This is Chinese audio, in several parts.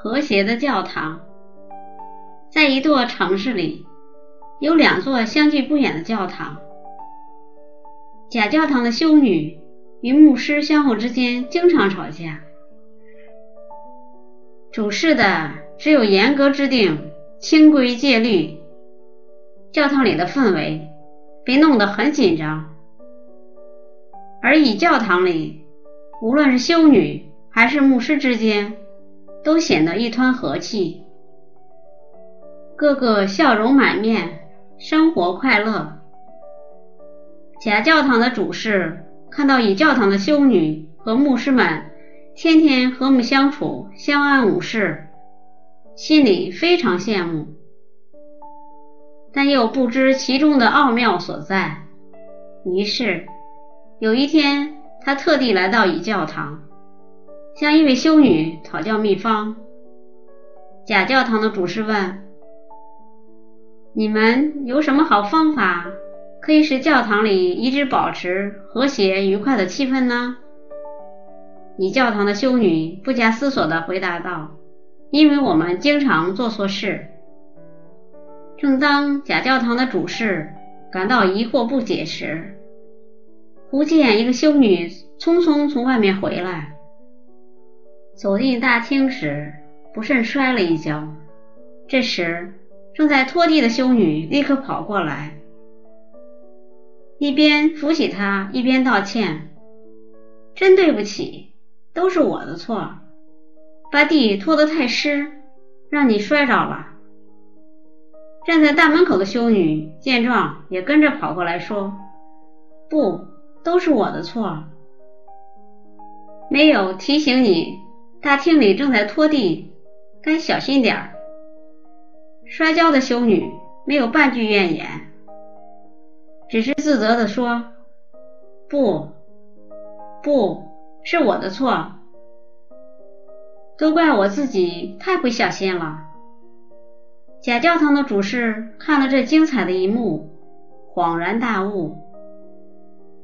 和谐的教堂。在一座城市里，有两座相距不远的教堂。假教堂的修女与牧师相互之间经常吵架，主事的只有严格制定清规戒律，教堂里的氛围被弄得很紧张。而以教堂里，无论是修女还是牧师之间，都显得一团和气，个个笑容满面，生活快乐。假教堂的主事看到乙教堂的修女和牧师们天天和睦相处、相安无事，心里非常羡慕，但又不知其中的奥妙所在，于是。有一天，他特地来到乙教堂，向一位修女讨教秘方。假教堂的主事问：“你们有什么好方法，可以使教堂里一直保持和谐愉快的气氛呢？”乙教堂的修女不假思索地回答道：“因为我们经常做错事。”正当假教堂的主事感到疑惑不解时，忽见一个修女匆匆从外面回来，走进大厅时不慎摔了一跤。这时正在拖地的修女立刻跑过来，一边扶起她，一边道歉：“真对不起，都是我的错，把地拖得太湿，让你摔着了。”站在大门口的修女见状，也跟着跑过来说：“不。”都是我的错，没有提醒你，大厅里正在拖地，该小心点儿。摔跤的修女没有半句怨言，只是自责地说：“不，不是我的错，都怪我自己太不小心了。”假教堂的主事看了这精彩的一幕，恍然大悟。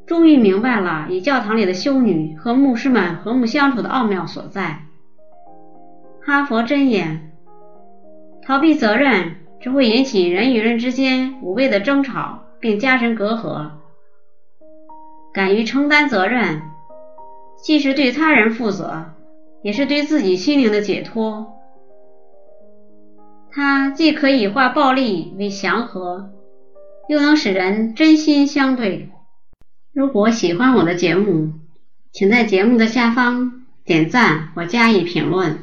终于明白了，以教堂里的修女和牧师们和睦相处的奥妙所在。哈佛箴言：逃避责任只会引起人与人之间无谓的争吵，并加深隔阂。敢于承担责任，既是对他人负责，也是对自己心灵的解脱。它既可以化暴力为祥和，又能使人真心相对。如果喜欢我的节目，请在节目的下方点赞或加以评论。